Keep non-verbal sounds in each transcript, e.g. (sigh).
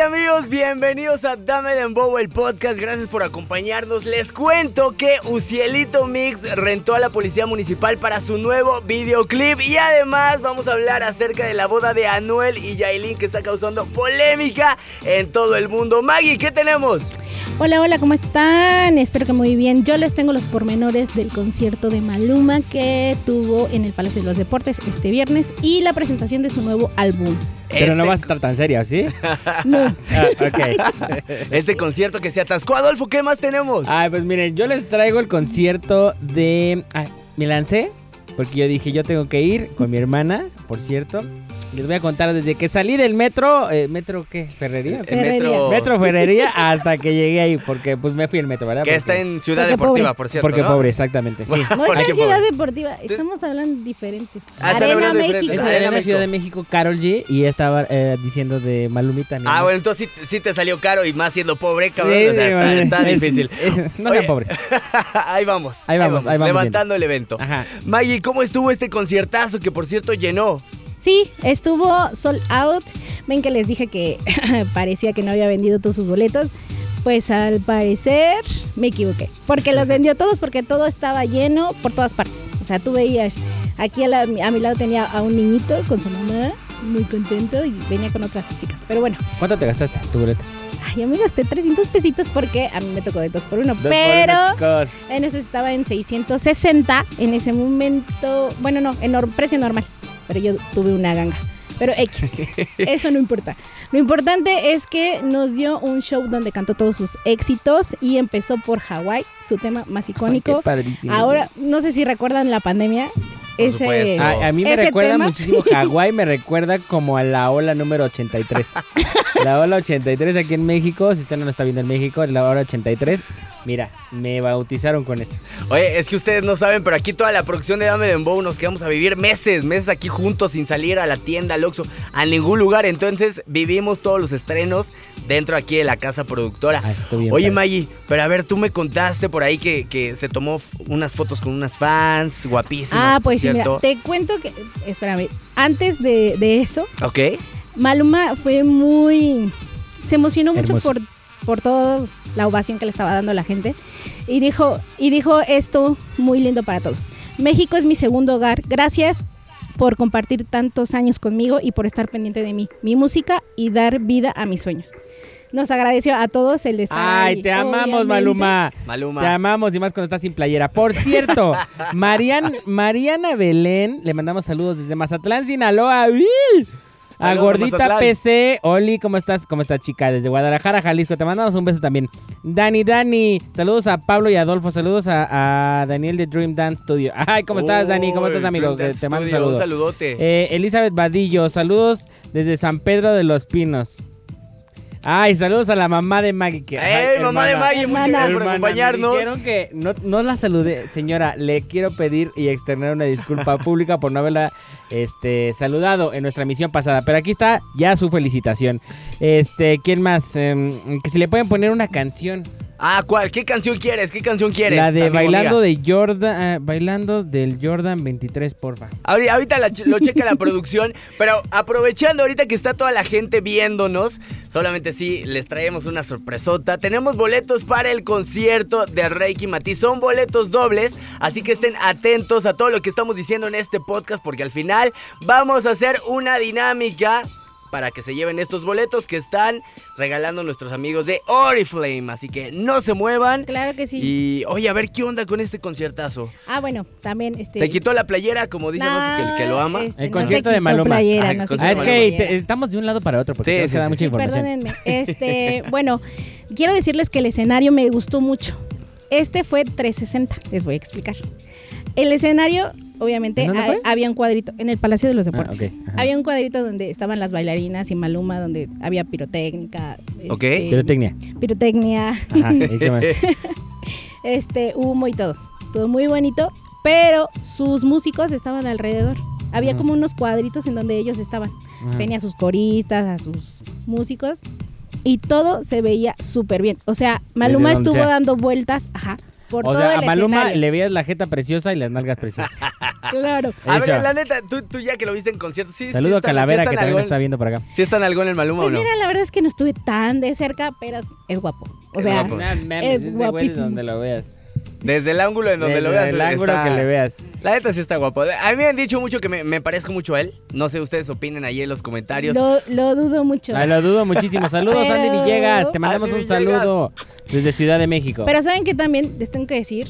amigos? Bienvenidos a Dame Dembow, el podcast. Gracias por acompañarnos. Les cuento que Ucielito Mix rentó a la policía municipal para su nuevo videoclip. Y además vamos a hablar acerca de la boda de Anuel y Yailin que está causando polémica en todo el mundo. Maggie, ¿qué tenemos? Hola, hola, ¿cómo están? Espero que muy bien. Yo les tengo los pormenores del concierto de Maluma que tuvo en el Palacio de los Deportes este viernes y la presentación de su nuevo álbum. Pero no Este- vas a estar tan serio, ¿sí? (laughs) No. Ah, ok. (laughs) Este concierto que se atascó. Adolfo, ¿qué más tenemos? Ay, pues miren, yo les traigo el concierto de... Ay, me lancé porque yo dije, yo tengo que ir con mi hermana, por cierto. Les voy a contar desde que salí del metro, eh, ¿metro qué? ¿Ferrería? qué? El metro, Metro Ferrería hasta que llegué ahí, porque pues me fui al metro, ¿verdad? que está en Ciudad Porque Deportiva, pobre. por cierto. Porque ¿no? pobre, exactamente, sí. No Porque está en Ciudad pobre. Deportiva, estamos hablando diferentes. Ah, Arena. México. Arena México. Ciudad de México, Carol G, y estaba eh, diciendo de Malumita. mi Ah, bueno, entonces sí, sí te salió caro y más siendo pobre, cabrón. Sí, o sea, sí, está, vale. está Es- difícil. (laughs) no sean pobres. (laughs) ahí vamos. Ahí vamos, ahí vamos Levantando el evento. Ajá. Maggie, ¿cómo estuvo este conciertazo que por cierto llenó? Sí, estuvo sold out. Ven que les dije que (laughs) parecía que no había vendido todos sus boletos. Pues al parecer me equivoqué. Porque los vendió todos, porque todo estaba lleno por todas partes. O sea, tú veías, aquí a, la- a mi lado tenía a un niñito con su mamá, muy contento, y venía con otras chicas. Pero bueno, ¿Cuánto te gastaste tu boleto? ay, yo me gasté 300 pesitos porque a mí me tocó de dos por uno. Dos por pero uno, en eso estaba en 660 en ese momento. Bueno, no, en precio normal. Pero yo tuve una ganga. Pero X. (laughs) Eso no importa. Lo importante es que nos dio un show donde cantó todos sus éxitos y empezó por Hawái, su tema más icónico. Ahora, no sé si recuerdan la pandemia. Ese, supuesto. A, a mí me Ese recuerda tema. muchísimo (laughs) Hawái, me recuerda como a la ola número 83. La ola 83 aquí en México, si usted no lo está viendo en México, la ola 83. Mira, me bautizaron con eso. Oye, es que ustedes no saben, pero aquí toda la producción de Dame Dembow nos quedamos a vivir meses, meses aquí juntos sin salir a la tienda, al Oxxo, a ningún lugar. Entonces vivimos todos los estrenos dentro aquí de la casa productora. Ah, bien Oye, padre. Maggie, pero a ver, tú me contaste por ahí que, que se tomó unas fotos con unas fans guapísimas. Ah, pues sí, ¿cierto? mira, te cuento que, espérame, antes de, de eso, Ok. Maluma fue muy. Se emocionó mucho Hermoso. por, por toda la ovación que le estaba dando la gente. Y dijo, y dijo esto muy lindo para todos. México es mi segundo hogar. Gracias por compartir tantos años conmigo y por estar pendiente de mí, mi música y dar vida a mis sueños. Nos agradeció a todos el de estar Ay, ahí, te amamos, obviamente. Maluma. Maluma. Te amamos y más cuando estás sin playera. Por cierto, (laughs) Marian, Mariana Belén, le mandamos saludos desde Mazatlán, Sinaloa. ¡Uy! A Saludos Gordita. PC, Oli, ¿cómo estás? ¿Cómo estás, chica? Desde Guadalajara, Jalisco, te mandamos un beso también. Dani, Dani, saludos a Pablo y Adolfo, saludos a, a Daniel de Dream Dance Studio. Ay, ¿cómo estás, Dani? ¿Cómo estás, amigo? Dream Dance Te mando un Studio, saludo. Un saludote. Eh, Elizabeth Vadillo, saludos desde San Pedro de los Pinos. Ay, saludos a la mamá de Maggie. que- ¡Ey, ay, mamá de hermana. Maggie! Muchas Hermana. gracias por acompañarnos. Me dijeron que no, no la saludé. Señora, le quiero pedir y externar una disculpa (laughs) pública por no haberla este, saludado en nuestra misión pasada. Pero aquí está ya su felicitación. Este, ¿quién más? Em, que si le pueden poner una canción. Ah, ¿cuál? ¿Qué canción quieres? ¿Qué canción quieres? La de amigo, Bailando amiga? de Jordan, ah, Bailando del Jordan 23, porfa. Ahori- Ahorita la lo checa la producción, (laughs) pero aprovechando ahorita que está toda la gente viéndonos, solamente sí les traemos una sorpresota. Tenemos boletos para el concierto de Reiki Matiz. Son boletos dobles, así que estén atentos a todo lo que estamos diciendo en este podcast, porque al final vamos a hacer una dinámica para que se lleven estos boletos que están regalando nuestros amigos de Oriflame. Así que no se muevan. Claro que sí. Y oye, a ver qué onda con este conciertazo. Ah, bueno, también este. ¿Te quitó la playera, como dice Adolfo, que, que lo ama? este, El no concierto se de quitó Maluma. playera, Ah, no se Ah, es que te- estamos de un lado para otro porque Sí, que dar sí. mucha Sí, información. perdónenme. (laughs) Este, bueno, quiero decirles que el escenario me gustó mucho. Este fue 360, les voy a explicar. El escenario, obviamente, había un cuadrito en el Palacio de los Deportes. ok, ajá. Había un cuadrito donde estaban las bailarinas y Maluma, donde había pirotécnica, Ok. este, Pirotecnia. pirotecnia, Ajá. ¿y (laughs) qué más? este humo y todo. Todo muy bonito, pero sus músicos estaban alrededor. Había Ajá. como unos cuadritos en donde ellos estaban. Ajá. Tenía a sus coristas, a sus músicos y todo se veía súper bien. O sea, Maluma estuvo sea. dando vueltas, ajá, por o todo sea, el a Maluma escenario. le veías la jeta preciosa y las nalgas preciosas. (laughs) Claro. A Eso. ver, la neta, tú, tú ya que lo viste en concierto, sí, Saludo sí a Calavera sí que también lo está en- viendo por acá. ¿Sí está en algo en el Maluma Pues o no? mira, la verdad es que no estuve tan de cerca, pero es guapo. O Es sea, guapo. Es ese güey guapísimo. donde lo veas. Desde el ángulo en donde Desde lo veas. el ángulo está- que le veas. La neta sí está guapo. A mí me han dicho mucho que me, me parezco mucho a él. No sé, ustedes opinen ahí en los comentarios. lo, lo dudo mucho. Ay, lo dudo muchísimo. (laughs) Saludos, Pero- Andy Villegas. Te mandamos Andy un saludo desde Ciudad de México. Pero saben que también les tengo que decir,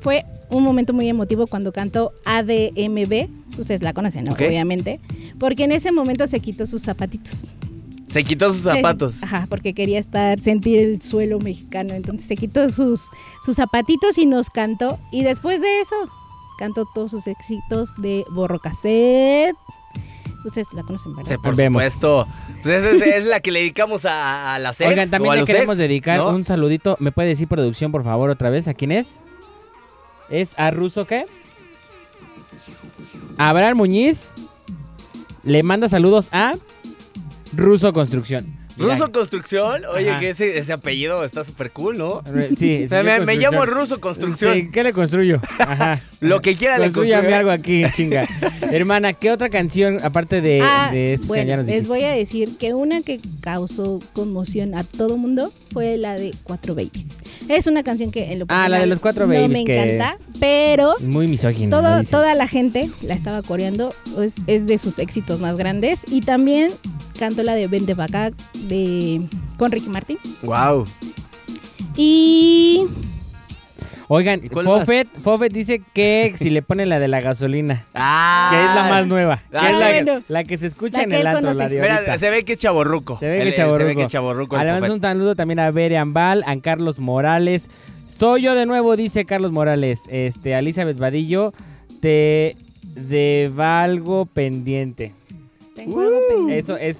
fue un momento muy emotivo cuando cantó ADMB. Ustedes la conocen. Obviamente. Porque en ese momento se quitó sus zapatitos. Se quitó sus zapatos. Ajá, porque quería estar, sentir el suelo mexicano. Entonces se quitó sus, sus zapatitos y nos cantó. Y después de eso, cantó todos sus éxitos de Borro Cassette. Ustedes la conocen, ¿verdad? Sí, por Vemos. supuesto. Pues esa es, es la que le dedicamos a, a las ex Oigan, o también a le los queremos ex, dedicar ¿no? un saludito. ¿Me puede decir producción, por favor, otra vez? ¿A quién es? ¿Es a Ruso qué? Abraham Muñiz le manda saludos a Ruso Construcción. Mira, Ruso Construcción. Oye, Ajá. que ese, ese apellido está súper cool, ¿no? Sí, O (laughs) sea, sí, me, llamo Ruso Construcción. Sí, ¿Qué le construyo? Ajá. (laughs) Lo que quiera le Construyame construyo. algo aquí, chinga. (laughs) Hermana, ¿qué otra canción, aparte de, Ah, de esas que ya bueno, nos les voy a decir que una que causó conmoción a todo mundo fue la de Cuatro Babies. Es una canción que en lo Ah, la de personal los Cuatro no Babies, me que- encanta, pero Muy misógino. todo- me dicen. toda la gente la estaba coreando, es, es de sus éxitos más grandes y también cantó la de Vente pa' acá de con Ricky Martin Wow. y Oigan. Fofet, Fofet dice que si le ponen la de la gasolina, (laughs) Ah. que es la más nueva, que Ah, es la, bueno. la que se escucha La en el antro, la de Mira, ahorita. se ve que es chaborruco. Se ve que es chavorruco. Se ve que es chaborruco. mandamos Fofet. un saludo también a Bere Ambal, a Carlos Morales. Soy yo de nuevo, dice Carlos Morales. Este, Elizabeth Vadillo, te devalgo pendiente. Tengo algo pendiente. Eso es,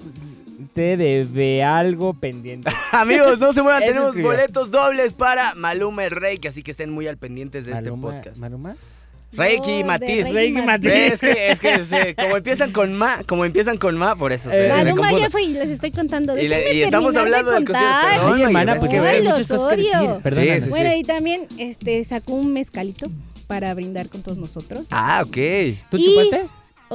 te debe algo pendiente. (laughs) Amigos, no se muevan, tenemos escribió. boletos dobles para Maluma y Reiki, así que estén muy al pendientes de este Maluma- podcast. ¿Maluma? Reiki No, Matiz. Reiki Matiz. Es que, es que sí, (laughs) como empiezan con ma, como empiezan con ma, por eso. Eh, Maluma ya fue y les estoy contando. Y le- y estamos terminar de hablando del concierto. Ay, hermana, es pues que que Ay, hay muchas cosas que decir. Sí, sí, Bueno, y también este sacó un mezcalito para brindar con todos nosotros. Ah, ok. ¿Tú Y- chupaste?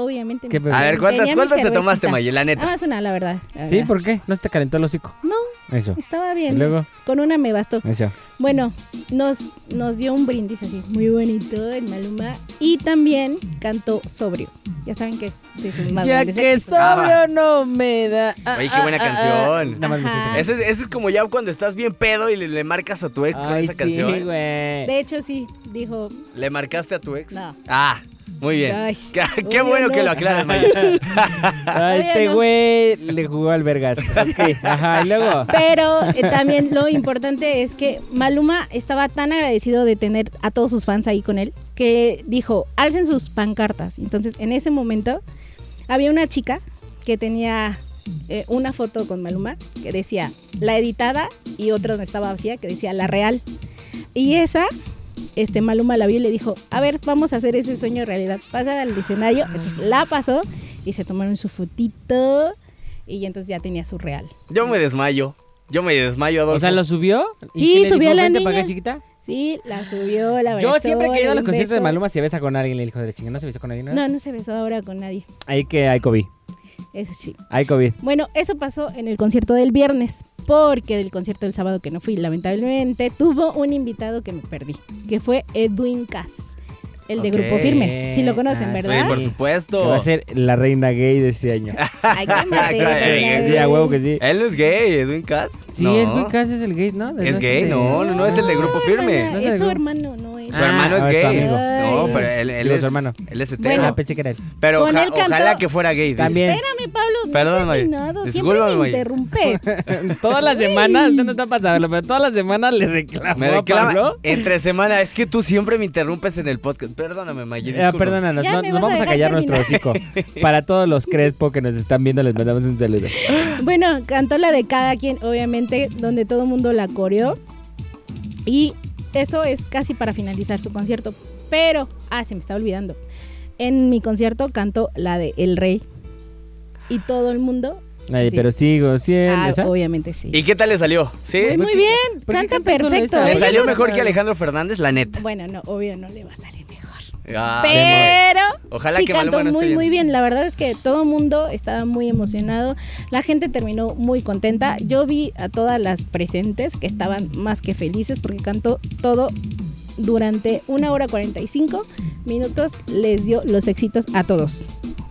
Obviamente. ¿Qué me- A ver, ¿cuántas, tenía mi cuántas te cervecita. tomaste, Maye? La Nada neta. más una, la verdad. la Sí, verdad. ¿por qué? ¿No se te calentó el hocico? No, Eso, estaba bien. ¿Y luego? Con una me bastó. eso. Bueno, nos, nos dio un brindis así, muy bonito el Maluma. Y también cantó sobrio. Ya saben que es de sus más Ya grandes que éxitos. Ah, sobrio no me da. ah, Oye, qué buena ah, ah, canción. Nada más me sé. Ese, es- ese es como ya cuando estás bien pedo y le, le marcas a tu ex con Ay, esa sí, canción. güey. De hecho, sí, dijo. ¿Le marcaste a tu ex? No. Ah, muy bien. Ay, (laughs) qué bueno no. que lo aclaras, Maye. A Oye, este no. güey le jugó al Vergas. (laughs) Ajá, y luego. Pero eh, también lo importante es que Maluma estaba tan agradecido de tener a todos sus fans ahí con él que dijo, alcen sus pancartas. Entonces, en ese momento, había una chica que tenía eh, una foto con Maluma que decía la editada y otra donde estaba vacía que decía la real. Y esa, este Maluma la vio y le dijo, a ver, vamos a hacer ese sueño realidad. Pasa al escenario, entonces la pasó y se tomaron su fotito y entonces ya tenía su real. Yo me desmayo. Yo me desmayo, Adolfo. O sea, ¿lo subió? ¿Y Sí, le subió dijo? la "Vente pa' niña". acá, chiquita? Sí, la subió, la besó. Yo siempre que he ido a le los conciertos de. Maluma se besa con alguien. Le dijo de chinga, ¿no se besó con alguien? ¿no? No, no se besó ahora con nadie. Ahí que hay COVID. Eso sí. Hay COVID. Bueno, eso pasó en el concierto del viernes, porque del concierto del sábado que no fui, lamentablemente, tuvo un invitado que me perdí, que fue Edwin Cass, el de. Grupo Firme. Sí lo conocen, Ah, Sí, ¿verdad? por Que supuesto. va a ser la reina gay de este año. Ay, Ay, (laughs) Sí, a huevo que sí. Él es gay, Edwin Cass. Sí, No. muy casi es el gay, ¿no? De- Es no gay, de- no, no, no, es el de Grupo Firme. hermana, No es su grupo. hermano, no Su hermano es Ah, gay. amigo. No, Ay. pero él, él Digo, es su hermano. Él es hetero. Ah, pensé que era él. pero Con oja- él cantó- ojalá que fuera gay. dice. También. Espérame, Pablo, no Perdón, he May. terminado. Siempre Discúlpame, me interrumpes. (laughs) todas las semanas, no está pasando, pero todas las semanas le reclamo Me a reclama Pablo. entre semana. Es que tú siempre me interrumpes en el podcast. Perdóname, Maggie. Perdónanos, Ya no- me nos vas a vamos a dejar callar nuestro hocico. (laughs) Para todos los Crespo que nos están viendo, les mandamos un saludo. (laughs) Bueno, cantó la de cada quien, obviamente, donde todo el mundo la coreó. Y eso es casi para finalizar su concierto. Pero, ah, se me está olvidando. En mi concierto cantó la de El Rey. Y todo el mundo Ay, Sí. pero sigo, sí, Ah, esa. obviamente sí. ¿Y qué tal le salió? ¿Sí? Muy, muy bien, ¿Por qué canta canta perfecto. ¿Le Ella salió mejor que Alejandro Fernández? La neta. Bueno, no, obvio no le va a salir. Ah, Pero Ojalá sí que cantó esté muy bien. muy bien. La verdad es que todo el mundo estaba muy emocionado. La gente terminó muy contenta. Yo vi a todas las presentes que estaban más que felices porque cantó todo durante una hora 45 minutos. Les dio los éxitos a todos.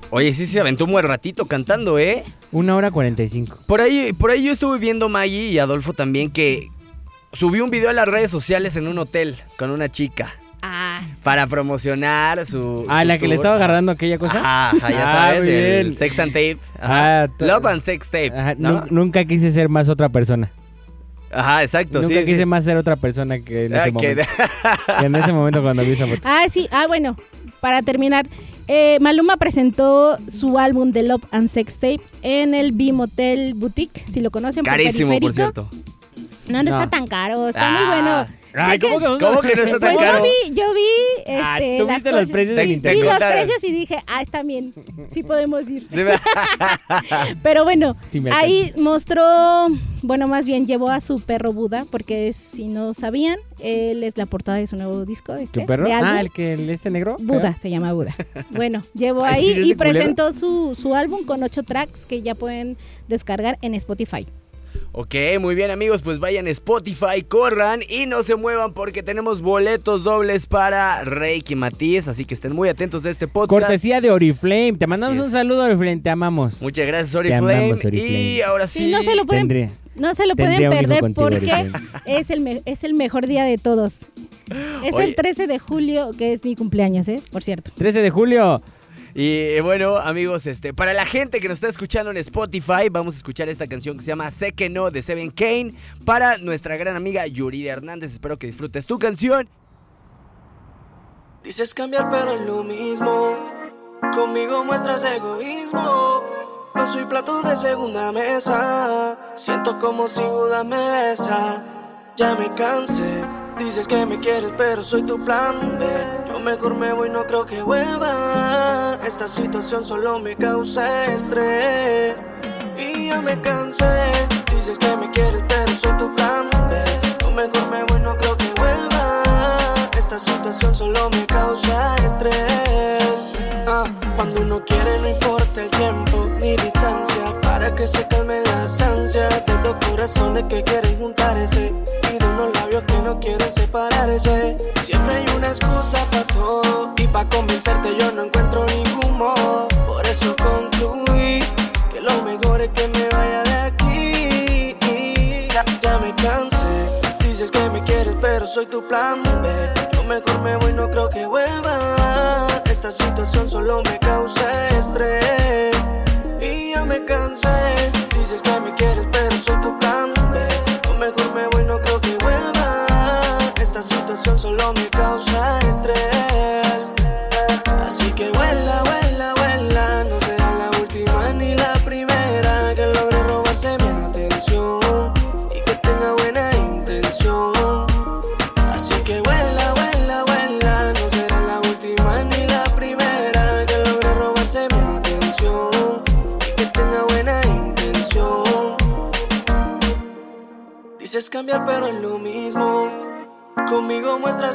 Oye, sí se aventó un buen ratito cantando, ¿eh? Una hora cuarenta y cinco. Por ahí, por ahí yo estuve viendo Maggie y Adolfo también que subió un video a las redes sociales en un hotel con una chica Ah, para promocionar su. Ah, su la que le estaba agarrando aquella cosa. Ajá, ajá, ya Ah, sabes, el sex and tape. Ajá. Ah, Love and sex tape. Ajá, ¿no? nu- Nunca quise ser más otra persona. Ajá, exacto. Nunca sí, quise sí. más ser otra persona que en Ah, ese momento. Que (laughs) en ese momento cuando vi esa foto. ah, sí. Ah, bueno, para terminar. eh, Maluma presentó su álbum de Love and Sex Tape en el B Motel Boutique, si lo conocen por Carísimo, por cierto. No, no, No. está tan caro, está Ah. muy bueno. Ay, ¿cómo que, ¿Cómo que no está tan Pues caro? yo vi, yo vi este, Ah, ¿tú las viste los precios en vi los precios y dije, ah, está bien, sí podemos ir. (laughs) Pero bueno, (laughs) Sí ahí mostró, bueno, más bien llevó a su perro Buda, porque si no sabían, él es la portada de su nuevo disco, este, ¿Tu perro? de álbum. Ah, el que el este negro. Buda, se llama Buda. (laughs) Bueno, llevó ahí ¿sí, es y presentó su, su álbum con ocho tracks que ya pueden descargar en Spotify. Ok, muy bien amigos, pues vayan a Spotify, corran y no se muevan porque tenemos boletos dobles para Reiki Matiz, así que estén muy atentos de este podcast. Cortesía de Oriflame. Te mandamos un saludo, Oriflame. Te amamos. Muchas gracias Te Oriflame amamos, y Oriflame. ahora sí. Sí, no se lo pueden, Tendría. no se lo pueden tendría un hijo perder contigo, porque es el, me- es el mejor día de todos. Es Oye. el 13 de julio, que es mi cumpleaños, ¿eh? Por cierto. 13 de julio. Y eh, bueno, amigos, este, para la gente que nos está escuchando en Spotify, vamos a escuchar esta canción que se llama Sé que no de Seven Kane para nuestra gran amiga Yurida Hernández. Espero que disfrutes tu canción. Dices cambiar pero es lo mismo. Conmigo muestras egoísmo. No soy plato de segunda mesa. Siento como si Judas me besa. Ya me cansé. Dices que me quieres pero soy tu plan B. Yo mejor me voy, no creo que vuelva. Esta situación solo me causa estrés. Y ya me cansé. Dices que me quieres pero soy tu plan B. Yo mejor me voy, no creo que vuelva. Esta situación solo me causa estrés. Cuando uno quiere no importa el tiempo ni distancia. Para que se calmen las ansias De dos corazones que quieren juntarse Y de unos labios que no quieren separarse Siempre hay una excusa para todo Y para convencerte yo no encuentro ningún modo Por eso concluí Que lo mejor es que me vaya de aquí. Ya, me cansé Dices que me quieres pero soy tu plan B. Yo mejor me voy, no creo que vuelva Esta situación solo me causa estrés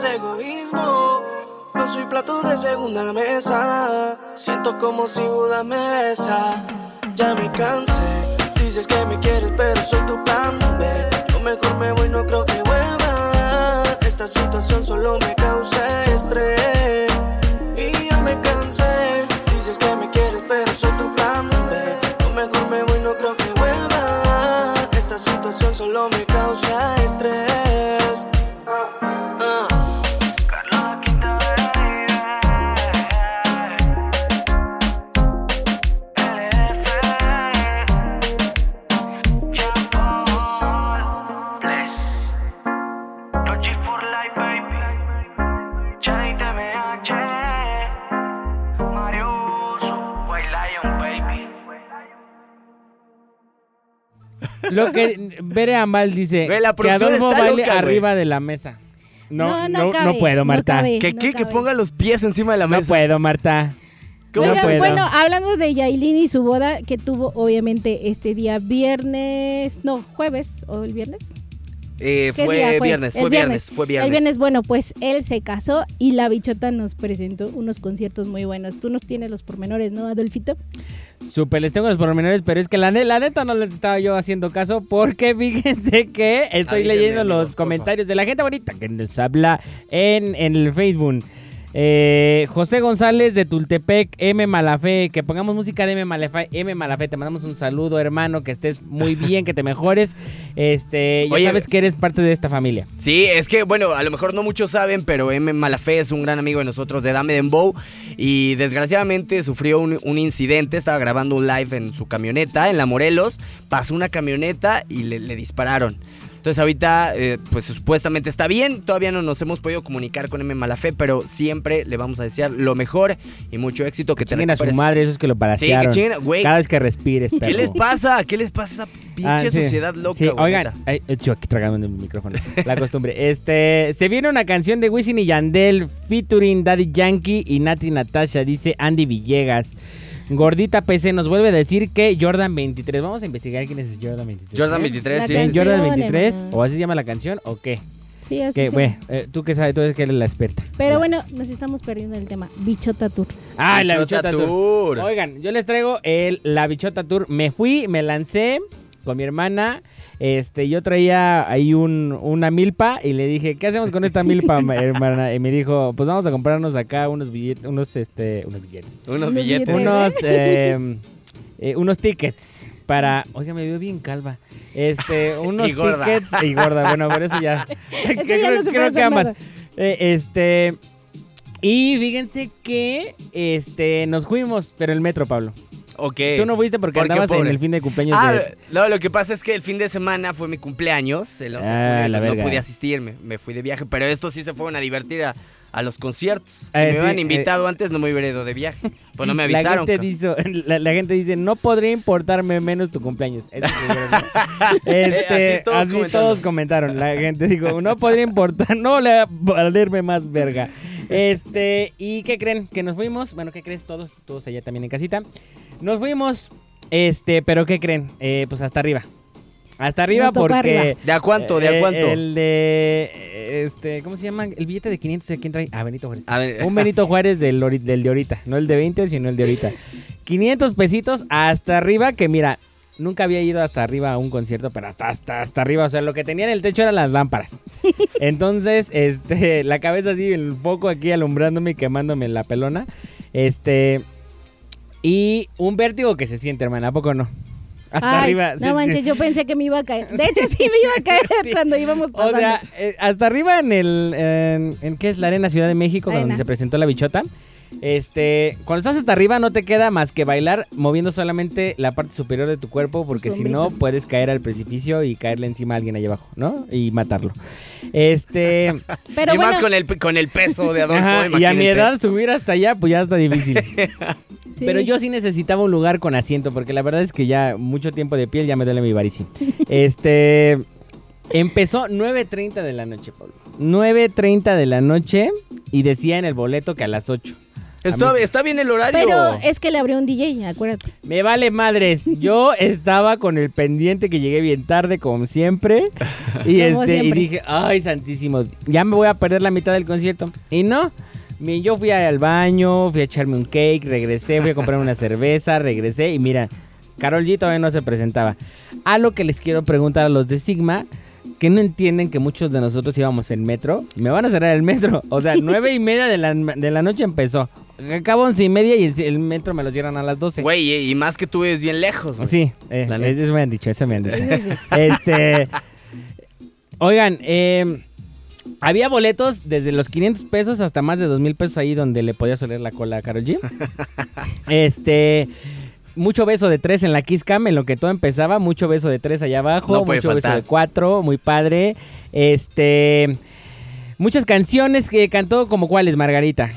Egoísmo. No soy plato de segunda mesa. Siento como si Judas me besa. Ya me cansé. Dices que me quieres pero soy tu plan B. Yo mejor me voy, no creo que vuelva. Esta situación solo me causa estrés. Y ya me cansé. Dices que me quieres pero soy tu plan B. Yo mejor me voy, no creo que vuelva. Esta situación solo me causa estrés Lo que Bere Amal dice la que Adolfo baile loca, güey. arriba de la mesa. No, no, no, cabe, puedo, no Marta. cabe, ¿Qué, no qué? ¿Que ponga los pies encima de la No mesa? puedo, Marta. ¿Cómo Oigan, puedo. bueno, hablando de Yailin y su boda, que tuvo obviamente este día viernes, no, jueves o el viernes. Eh, ¿Qué fue, viernes, fue viernes, fue viernes. El viernes, bueno, pues él se casó y la bichota nos presentó unos conciertos muy buenos. Tú nos tienes los pormenores, ¿no, Adolfito? Súper, les tengo los pormenores, pero es que la, ne- la neta no les estaba yo haciendo caso porque (laughs) fíjense que estoy Avísenme, leyendo amigos, los comentarios de la gente bonita que nos habla en, en el Facebook. Eh, José González de Tultepec, M Malafé, que pongamos música de M Malafé, M Malafé, te mandamos un saludo hermano, que estés muy bien, que te mejores, este, ya Oye, sabes que eres parte de esta familia. Sí, es que, bueno, a lo mejor no muchos saben, pero M. Malafé es un gran amigo de nosotros de Dame Dembow y desgraciadamente sufrió un, un incidente, estaba grabando un live en su camioneta en La Morelos, pasó una camioneta y le, le dispararon. Entonces ahorita, eh, pues supuestamente está bien, todavía no nos hemos podido comunicar con M. Malafé, pero siempre le vamos a desear lo mejor y mucho éxito, que te Chinguen a su madre, esos que lo Sí, que balacearon. chinguen, güey. Cada vez que respires, ¿Qué perro. les pasa? ¿Qué les pasa a esa pinche Ah, sí. sociedad loca, Sí, oigan, ay, eh, yo aquí tragando el micrófono, la costumbre. Este, se viene una canción de Wisin y Yandel featuring Daddy Yankee y Nati Natasha, dice Andy Villegas. Gordita PC nos vuelve a decir que Jordan 23. Vamos a investigar quién es Jordan 23. Jordan ¿eh? 23, La sí. ¿Es canción, Jordan 23? hermano. ¿O así se llama la canción? ¿O qué? Sí, así Que, güey, llama. eh, tú que sabes, tú eres que eres la experta. Pero bueno, nos estamos perdiendo el tema. Bichota Tour. Ah, la Bichota Bichota Tour. Tour. Oigan, yo les traigo el, la Bichota Tour. Me fui, me lancé con mi hermana. Este, yo traía ahí un, una milpa y le dije, ¿qué hacemos con esta milpa, ma- (laughs) hermana? Y me dijo, pues vamos a comprarnos acá unos billetes, unos, este, unos billetes. Unos Unos billetes. Unos, (laughs) eh, eh, unos tickets para... Oiga, me veo bien calva. Este, (laughs) unos Y gorda. tickets y gorda. Bueno, por eso ya... ya creo, no se puede creo que ambas. Eh, este... Y fíjense que este nos fuimos, pero el metro, Pablo. Ok. Tú no fuiste porque, Porque andabas en pobre. el fin de cumpleaños Ah, de... no, lo que pasa es que el fin de semana fue mi cumpleaños, el 11 de Ah, la no pude asistir, me, me fui de viaje, pero estos sí se fueron a divertir a, a los conciertos. Si Eh, me sí, hubieran eh. invitado antes no me hubiera ido de viaje, pues no me (laughs) la, avisaron. gente ca- dice, (laughs) la, la gente dice, no podría importarme menos tu cumpleaños. (laughs) Este, Así todos así comentando. todos comentaron. La gente dijo, no podría importar, no le va a valerme más verga. Este, ¿y qué creen? Que nos fuimos. Bueno, ¿qué crees? Todos, todos allá también en casita. Nos fuimos, este, pero ¿qué creen? Eh, pues hasta arriba. Hasta arriba No porque... arriba. ¿De a cuánto? ¿De a eh, cuánto? El de, este, ¿cómo se llama? El billete de 500, ¿a quién trae? Ah, Benito Juárez. A ver, Un Benito Juárez del, del de ahorita, no el de 20, sino el de ahorita. (laughs) 500 pesitos hasta arriba, que mira, nunca había ido hasta arriba a un concierto, pero hasta, hasta, hasta arriba, o sea, lo que tenía en el techo eran las lámparas. (laughs) Entonces, este, la cabeza así, el foco aquí alumbrándome y quemándome la pelona. Este, y un vértigo que se siente, hermana, ¿a poco no? Hasta Ay, arriba. No sí, manches, sí. yo pensé que me iba a caer. De hecho, sí (laughs) me iba a caer Sí. cuando íbamos O pasando. sea, eh, hasta arriba en el. En, ¿en qué es la Arena Ciudad de México, Arena. donde se presentó la bichota. Este, cuando estás hasta arriba no te queda más que bailar moviendo solamente la parte superior de tu cuerpo porque si no puedes caer al precipicio y caerle encima a alguien ahí abajo, ¿no? Y matarlo. Este, (laughs) Pero y bueno, más con el, con el peso de Adolfo, ajá, y a mi edad subir hasta allá pues ya está difícil. (laughs) sí. Pero yo sí necesitaba un lugar con asiento, porque la verdad es que ya mucho tiempo de piel ya me duele mi varici. (laughs) Este. Empezó 9.30 de la noche, Pablo. 9.30 de la noche y decía en el boleto que a las 8. Está, está bien el horario. Pero es que le abrió un DJ, acuérdate. Me vale madres. Yo (laughs) estaba con el pendiente que llegué bien tarde, como siempre. Y, Como este, y dije, ay, santísimo, ya me voy a perder la mitad del concierto. Y no. Yo fui al baño, fui a echarme un cake, regresé, fui a comprar una cerveza, regresé y mira, Carol G todavía no se presentaba. A lo que les quiero preguntar a los de Sigma, que no entienden que muchos de nosotros íbamos en metro, me van a cerrar el metro. O sea, nueve y media de la, de la noche empezó. Acabo once y media y el, el metro me lo cierran a las doce. Güey, y, más que tú es bien lejos. güey. Sí, eh, eso me han dicho, eso me han dicho. Sí, sí. Este, oigan, eh, había boletos desde los 500 pesos hasta más de 2 mil pesos ahí donde le podías oler la cola a Karol G. (laughs) Este, mucho beso de tres en la Kiss Cam en lo que todo empezaba, mucho beso de tres allá abajo, No mucho beso de cuatro, muy padre. Este, muchas canciones que cantó como cuáles, Margarita.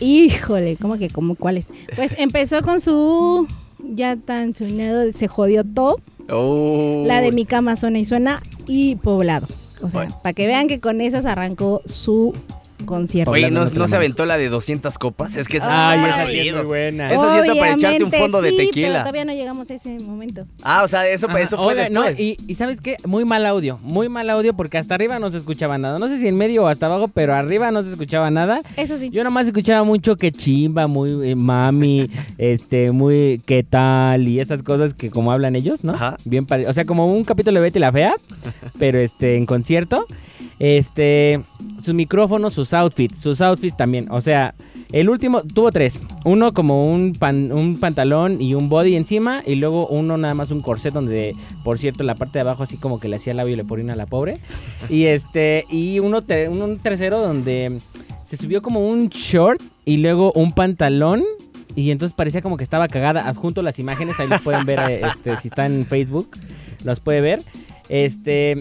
Híjole, ¿cómo que como cuáles? Pues empezó con su ya tan sonado, se jodió todo. Oh. La de mi cama suena y suena y poblado. O sea, Bueno. para que vean que con esas arrancó su concierto. Oye, ¿no, no se aventó la de 200 copas? Es que esa Ay, esa sí es muy buena. Esa sí está para echarte un fondo de sí, tequila. Pero todavía no llegamos a ese momento. Ah, o sea, eso, Ajá, eso fue oiga, no, después. y, y ¿sabes qué? Muy mal audio, muy mal audio porque hasta arriba no se escuchaba nada. No sé si en medio o hasta abajo, pero arriba no se escuchaba nada. Eso sí. Yo nomás escuchaba mucho que chimba, muy eh, mami, (laughs) este, muy qué tal y esas cosas que como hablan ellos, ¿no? Ajá. Bien O sea, como un capítulo de Betty la Fea, (laughs) pero este, en concierto. Este, sus micrófonos, sus outfits, sus outfits también. O sea, el último tuvo tres. Uno como un, pan- un pantalón y un body encima. Y luego uno nada más un corset donde, por cierto, la parte de abajo así como que le hacía labio y le ponía a la pobre. Y este, y uno, un, tercero donde se subió como un short y luego un pantalón. Y entonces parecía como que estaba cagada. Adjunto las imágenes, ahí los pueden ver eh, este, si están en Facebook. Los puede ver. Este.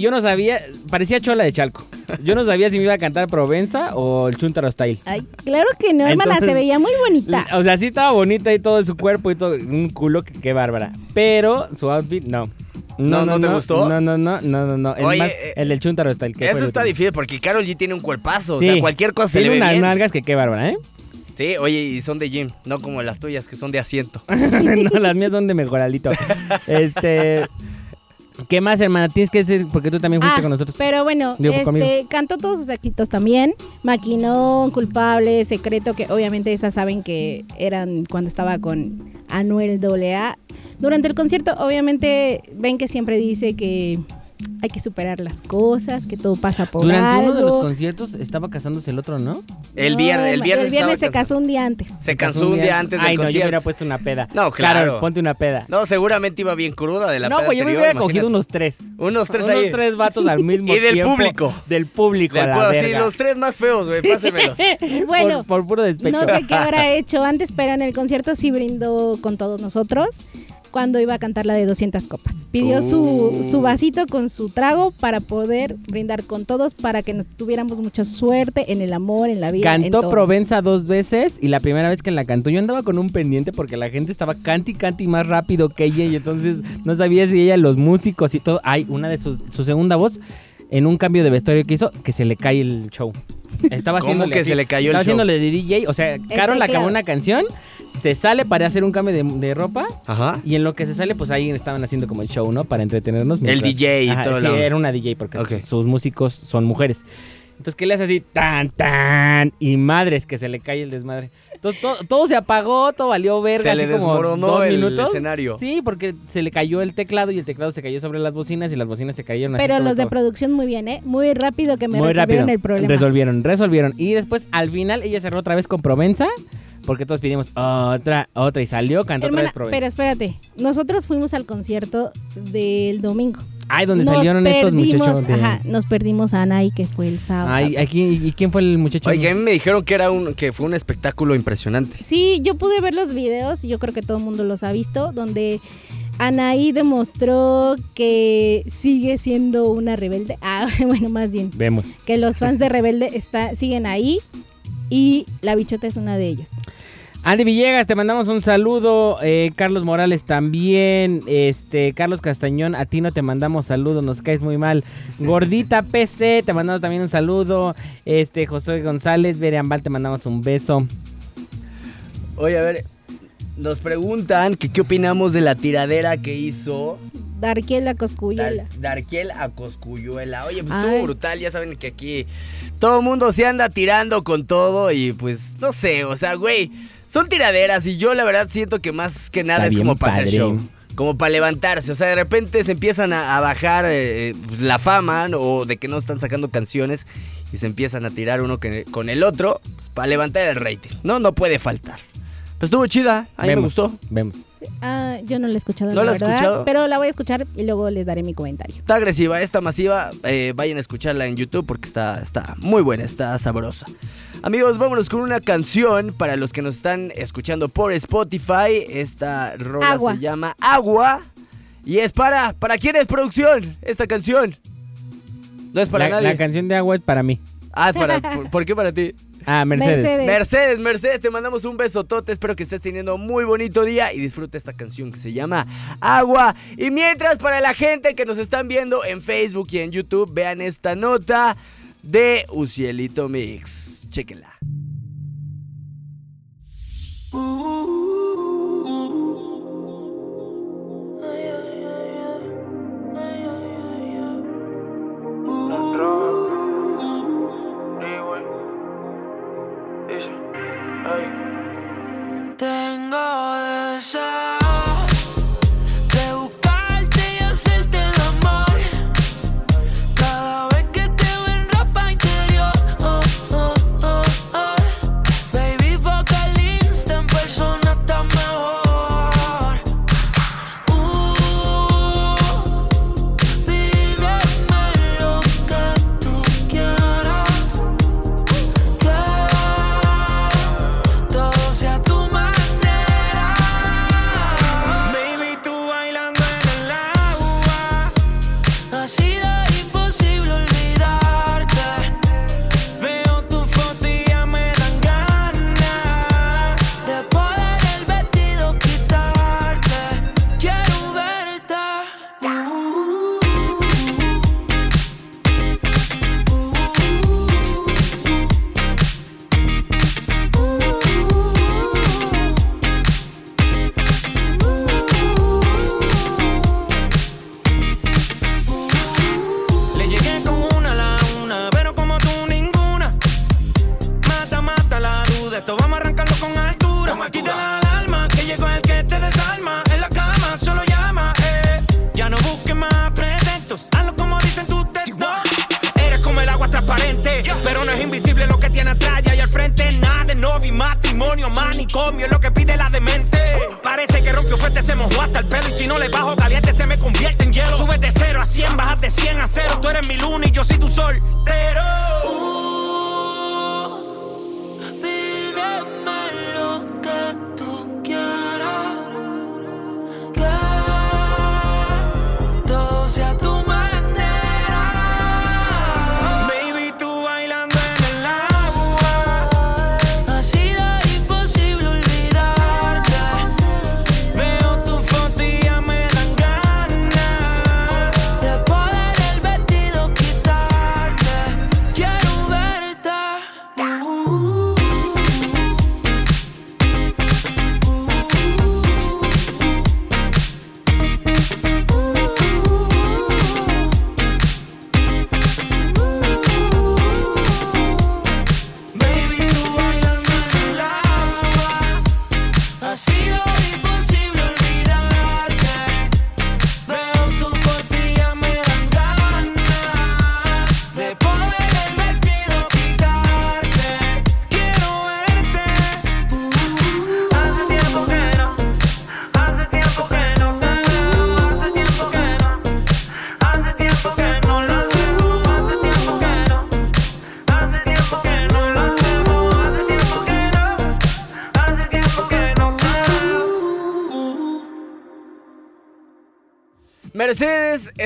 Yo no sabía, parecía Chola de Chalco. Yo no sabía si me iba a cantar Provenza o el Chuntaro Style. Ay, claro que no, hermana, Entonces- se veía muy bonita. O sea, sí estaba bonita y todo su cuerpo y todo, un culo que qué bárbara. Pero su outfit, no. ¿No- no te gustó? No, no, no, no, no, no. El, Oye, más- el del Chuntaro Style. que Eso está difícil porque Carol G tiene un cuerpazo. Sí. O sea, cualquier cosa se Tiene le ve unas bien. nalgas que qué bárbara, ¿eh? Sí, oye, y son de gym, no como las tuyas que son de asiento. (laughs) no, las mías son de mejoralito. (laughs) Este. ¿Qué más, hermana? Tienes que decir, porque tú también fuiste Ah, con nosotros. Pero bueno, Digo, este, cantó todos sus actitos también. Maquinón, culpable, secreto, que obviamente esas saben que eran cuando estaba con Anuel AA. Durante el concierto, obviamente, ven que siempre dice que hay que superar las cosas, que todo pasa por Durante algo. uno de los conciertos estaba casándose el otro, ¿no? El No, viernes, el viernes, el viernes se casó un día antes. Se cansó un día antes del Ay, no, yo me concierto. hubiera puesto una peda. No, claro. ponte una peda. No, seguramente iba bien cruda de la no, peda pues yo me hubiera imagínate. cogido unos tres. Unos tres unos ahí. tres vatos al (laughs) mismo Y del tiempo. público. Del público, Del a la pueblo, sí, los tres más feos, güey, pásenmelos. (laughs) Bueno, por, por puro despecho. No sé qué habrá hecho antes, pero en el concierto sí brindó con todos nosotros cuando iba a cantar la de 200 copas. Pidió su, su vasito con su trago para poder brindar con todos, para que nos tuviéramos mucha suerte en el amor, en la vida. Cantó. Provenza dos veces y la primera vez que la cantó yo andaba con un pendiente porque la gente estaba canti canti más rápido que ella y entonces no sabía si ella, los músicos y todo. Ay, una de sus, su segunda voz en un cambio de vestuario que hizo que se le cae el show. Estaba ¿Cómo haciéndole que así, se le cayó el Estaba show? haciéndole de DJ, o sea, Carol teclado. acabó una canción, se sale para hacer un cambio de, de ropa Ajá. y en lo que se sale, pues ahí estaban haciendo como el show, ¿no? Para entretenernos. El DJ y Ajá, todo Sí, la- era una DJ porque sus músicos son mujeres. Entonces, ¿qué le hace así? Tan, tan. Y madres, que se le cae el desmadre. Entonces, todo, todo se apagó, todo valió verga. Se así le como desmoronó dos el minutos. escenario. Sí, porque se le cayó el teclado y el teclado se cayó sobre las bocinas y las bocinas se cayeron así Pero los de todo. producción muy bien, ¿eh? Muy rápido que me Muy resolvieron rápido. el problema. Resolvieron, resolvieron. Y después, al final, ella cerró otra vez con Provenza. Porque todos pedimos otra, otra. Y salió, cantó otra Hermana, vez Provenza. pero espérate, nosotros fuimos al concierto del domingo. Ay, donde nos salieron estos perdimos, muchachos de... ajá, nos perdimos a Anaí, que fue el sábado. Ay, aquí, ¿y quién fue el muchacho? Oye, a mí me dijeron que era un que fue un espectáculo impresionante. Sí, yo pude ver los videos, y yo creo que todo el mundo los ha visto, donde Anaí demostró que sigue siendo una rebelde. (laughs) Ah, bueno, más bien, Vemos. que los fans de Rebelde está, siguen ahí y la bichota es una de ellos. Andy Villegas, te mandamos un saludo. eh, Carlos Morales también. Este, Carlos Castañón, a ti no te mandamos saludos, nos caes muy mal. Gordita (laughs) PC, te mandamos también un saludo. Este, José González, Bereambal, te mandamos un beso. Oye, a ver, nos preguntan que qué opinamos de la tiradera que hizo Darkiela Coscuyela. Dar- Darkiel a Coscuyuela. Oye, pues Ay. estuvo brutal, ya saben que aquí todo el mundo se anda tirando con todo y pues no sé, o sea, güey, son tiraderas y yo la verdad siento que más que nada Está es como para hacer show. Como para levantarse, o sea, de repente se empiezan a, a bajar eh, pues, la fama ¿no? o de que no están sacando canciones y se empiezan a tirar uno que- con el otro pues, para levantar el rating. No, no puede faltar. Pues estuvo chida, a mí me Vemos, gustó. Vemos. Ah, yo no la he escuchado, ¿No la la has verdad, escuchado? pero la voy a escuchar y luego les daré mi comentario. Está agresiva, está masiva. eh, vayan a escucharla en YouTube porque está, está muy buena, está sabrosa. Amigos, vámonos con una canción para los que nos están escuchando por Spotify. Esta rola Agua. se llama Agua. Y es para. ¿Para quién es producción? Esta canción. No es para la, nadie. la canción de agua es para mí. ah, es para. ¿por, por qué para ti? Ah, Mercedes. Mercedes. Mercedes, Mercedes, te mandamos un besotote. Espero que estés teniendo muy bonito día y disfruta esta canción que se llama Agua. Y mientras, para la gente que nos están viendo en Facebook y en YouTube, vean esta nota de Ucielito Mix. Chéquenla. Tengo deseo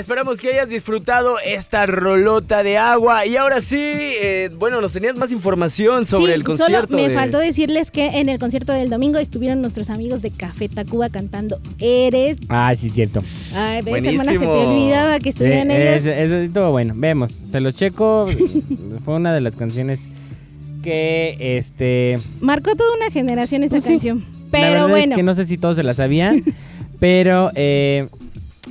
esperamos que hayas disfrutado esta rolota de agua. Y ahora sí, eh, bueno, nos tenías más información sobre Sí, el concierto. Solo me de- faltó decirles que en el concierto del domingo estuvieron nuestros amigos de Café Tacuba cantando Eres. Ah, sí, cierto. Ay, ves, hermana, se te Buenísimo. olvidaba que estuvieran ellos. eso, eso estuvo bueno. Vemos, se lo checo. (laughs) Fue una de las canciones que, este... Marcó toda una generación esta Pues canción. la Pero verdad bueno, Es que no sé si todos se la sabían, (laughs) pero eh,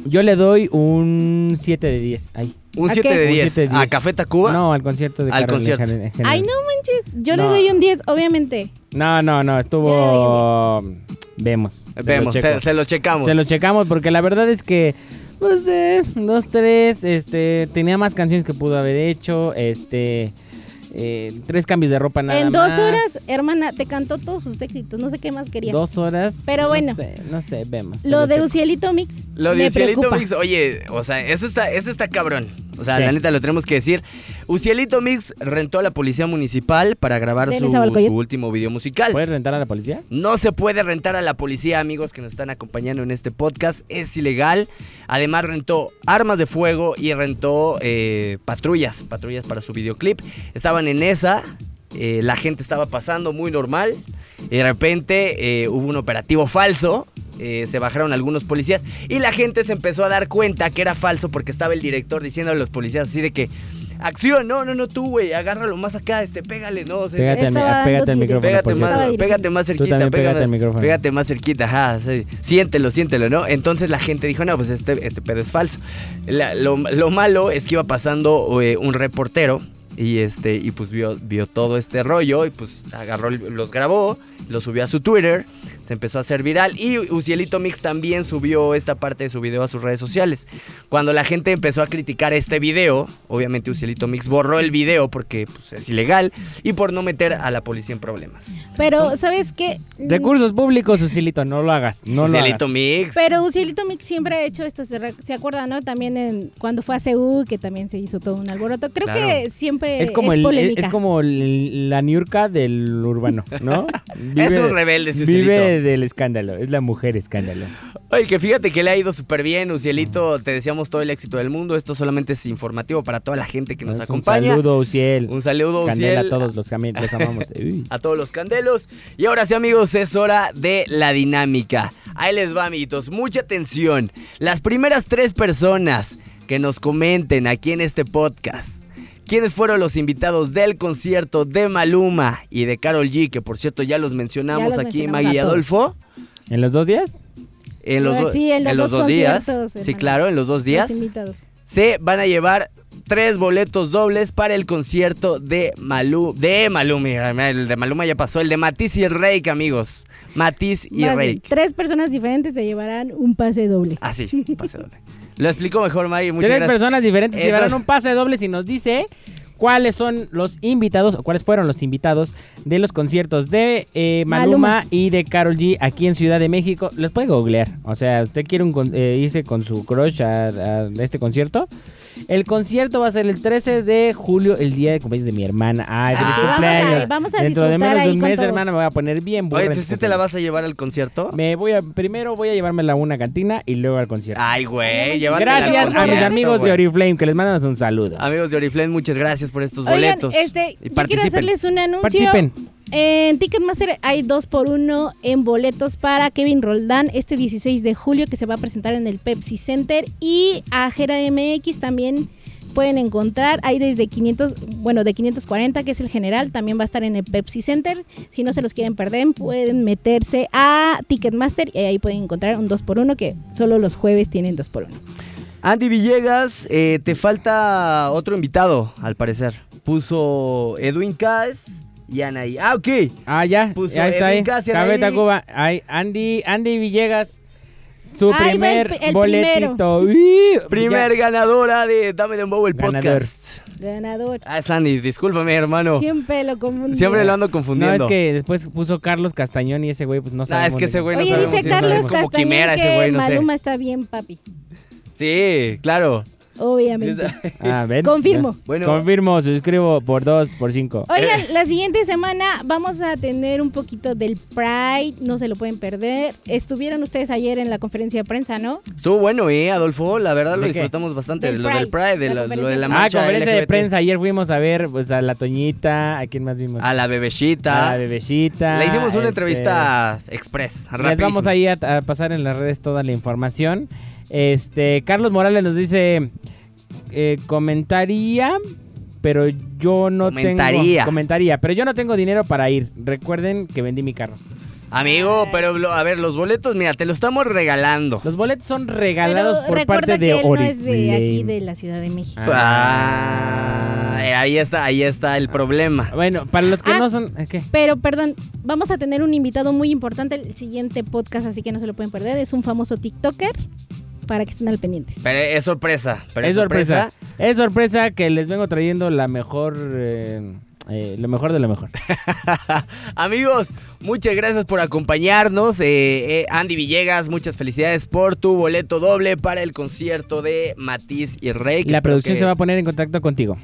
yo le doy un 7 de 10. Ay. Un ¿A 7 qué? de Un 10. 7 de ¿A 10. Café Tacuba? No, al concierto de Al Karol en concierto. gen- en general. ay no manches, yo No. le doy un 10, obviamente. No, no, no, estuvo... Vemos. se lo Vemos, checo. se, se lo checamos. Se lo checamos porque la verdad es que, pues, eh, dos, tres, este, tenía más canciones que pudo haber hecho, este, eh, tres cambios de ropa nada en más. dos horas, hermana, te cantó todos sus éxitos. No sé qué más quería. Dos horas. Pero no bueno. sé, no sé, vemos. Lo de. Ucielito Mix Lo de Ucielito. Mix, oye, o sea, eso está, eso está cabrón. O sea, ¿Qué? la neta lo tenemos que decir. Ucielito Mix rentó a la policía municipal para grabar ¿De su, último video musical. ¿Puedes rentar a la policía? No se puede rentar a la policía, amigos que nos están acompañando en este podcast. Es ilegal. Además, rentó armas de fuego y rentó eh, patrullas, patrullas para su videoclip. Estaban en esa. eh, la gente estaba pasando muy normal. Y de repente eh, hubo un operativo falso. Eh, se bajaron algunos policías y la gente se empezó a dar cuenta que era falso porque estaba el director diciendo a los policías así de que acción, no, no, no, tú, güey, agárralo más acá, este, pégale, no, o sea, Pégate, Estaba pégate al micrófono. Pégate más, pégate más cerquita, pégate pégate, al micrófono. pégate más cerquita, ajá, sí. siéntelo, siéntelo, ¿no? Entonces la gente dijo, no, pues este, este pedo es falso. La- lo, lo malo es que iba pasando eh, un reportero y este y pues vio, vio todo este rollo y pues agarró, los grabó, los subió a su Twitter, se empezó a hacer viral y Ucielito Mix también subió esta parte de su video a sus redes sociales. Cuando la gente empezó a criticar este video, obviamente Ucielito Mix borró el video porque pues, es ilegal y por no meter a la policía en problemas. Pero, ¿sabes qué? Recursos públicos, Ucilito, no lo hagas. No lo hagas. Ucielito Mix. Pero Ucielito Mix siempre ha hecho esto, se, se acuerda, ¿no? También en, cuando fue a CU, que también se hizo todo un alboroto. Creo Claro. que siempre Es como, el, es, polémica. es como el- la niurca del urbano, ¿no? (laughs) Es un rebelde Vive Ucielito. Del escándalo, es la mujer escándalo. Oye, que fíjate que le ha ido súper bien, Ucielito. Te deseamos todo el éxito del mundo. Esto solamente es informativo para toda la gente que nos Es acompaña. Un saludo, Uciel. Un saludo, Candela Uciel. a todos los que los (laughs) amamos. Uy. a todos los candelos. Y ahora sí, amigos, es hora de la dinámica. Ahí les va, amiguitos. Mucha atención. Las primeras tres personas que nos comenten aquí en este podcast. ¿Quiénes fueron los invitados del concierto de Maluma y de Carol G? Que por cierto ya los mencionamos Ya los aquí, mencionamos Maggie y. Adolfo. ¿En los dos días? En los, Pues do- sí, en los en los dos dos días. Sí, claro, en los dos días. Los invitados. Se van a llevar tres boletos dobles para el concierto de Maluma. De Maluma, el de Maluma ya pasó, el de Matiz y Reik, amigos. Matiz y Más Reik. tres personas diferentes se llevarán un pase doble. Así, pase doble. Lo explico mejor, Maggie, muchas Tres gracias. personas diferentes Eh, llevarán no- un pase doble si nos dice cuáles son los invitados o cuáles fueron los invitados de los conciertos de eh, Maluma, Maluma. y de Carol G aquí en Ciudad de México. Les puede googlear. O sea, usted quiere un con- eh, irse con su crush a, a este concierto. El concierto va a ser el 13 de julio, el día de cumpleaños de mi hermana. Ay, feliz Ah, vamos a- cumpleaños. vamos a Dentro de menos de un mes, hermana, me voy a poner bien burra. Oye, ¿tú sí te la vas a llevar al concierto? Me voy a, primero voy a llevármela a una cantina y luego al concierto. Ay, güey, Gracias a mis amigos de güey. Oriflame que les mandamos un saludo. Amigos de Oriflame, muchas gracias por estos Oigan, boletos. este, y yo quiero hacerles un anuncio. Participen. En Ticketmaster hay dos por uno en boletos para Kevin Roldán este 16 de julio que se va a presentar en el Pepsi Center y a Jera MX también pueden encontrar, hay desde 500, bueno, de 540 que es el general, también va a estar en el Pepsi Center. Si no se los quieren perder, pueden meterse a Ticketmaster y ahí pueden encontrar un 2 por 1 que solo los jueves tienen 2 por 1 Andy Villegas, eh, te falta otro invitado, al parecer. Puso Edwin Cass y Anaí. Ah, ok. Ah, ya, Puso ya está ahí. Ahí. Cuba. Ay, Andy, Andy Villegas. Su el primer pri- el boletito. Uy, Primer ya. ganadora de Dame Dembow, el Ganador. podcast. Ganador. Ah, es Andy, discúlpame, hermano. Siempre lo confundo. Siempre lo ando No, confundiendo. es que después puso Carlos Castañón y ese güey, pues no Ah, sabemos. es que de- ese güey no Oye, sabemos dice si Carlos es como Castañón quimera que ese güey, no sé. Maluma está bien, papi. Sí, claro. Obviamente. Ah, (laughs) ven. Confirmo. Bueno. Confirmo, suscribo por dos, por cinco. Oigan, Eh. la siguiente semana vamos a tener un poquito del Pride, no se lo pueden perder. Estuvieron ustedes ayer en la conferencia de prensa, ¿no? Estuvo bueno, ¿eh, Adolfo? La verdad lo disfrutamos bastante. Del lo del Pride, Pride, de la lo, lo conferencia de la Ah, marcha conferencia de prensa. Ayer fuimos a ver pues a la Toñita. ¿A quién más vimos? A la bebecita. A la bebecita. Le hicimos una este, entrevista express, Les rapidísimo. vamos ahí a, a pasar en las redes toda la información. Este, Carlos Morales nos dice, eh, comentaría, pero yo no Comentaría. tengo... Comentaría. pero yo no tengo dinero para ir. Recuerden que vendí mi carro. Amigo, pero lo- a ver, los boletos, mira, te los estamos regalando. Los boletos son regalados Pero por parte que de él no Oriflame. es de aquí, de la Ciudad de México. Ah, eh, ahí está, ahí está el problema. Bueno, para los que Ah. no son... ¿eh, ¿Qué? Pero, perdón, vamos a tener un invitado muy importante el siguiente podcast, así que no se lo pueden perder. Es un famoso TikToker para que estén al pendientes. Pero es sorpresa. Pero es sorpresa. Es sorpresa que les vengo trayendo la mejor... eh, eh, lo mejor de lo mejor. (laughs) Amigos, muchas gracias por acompañarnos. Eh, eh, Andy Villegas, muchas felicidades por tu boleto doble para el concierto de Matiz y Rey. La producción que se va a poner en contacto contigo.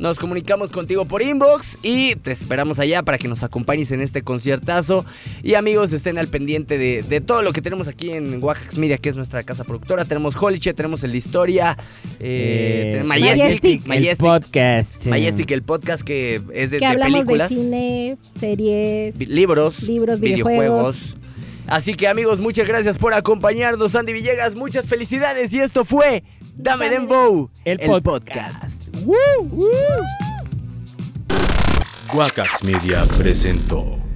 Nos comunicamos contigo por inbox y te esperamos allá para que nos acompañes en este conciertazo. Y amigos, estén al pendiente de, de todo lo que tenemos aquí en Oaxax Media, que es nuestra casa productora. Tenemos Holiche, tenemos el de Historia, eh, Eh, Majestic, Majestic. Majestic, El podcast. Majestic, el podcast que es de, que de hablamos películas. de cine, series. Libros, Libros, videojuegos. Así que amigos, muchas gracias por acompañarnos. Andy Villegas, muchas felicidades. Y esto fue Dame Dembow, el, el podcast. podcast. Media presentó.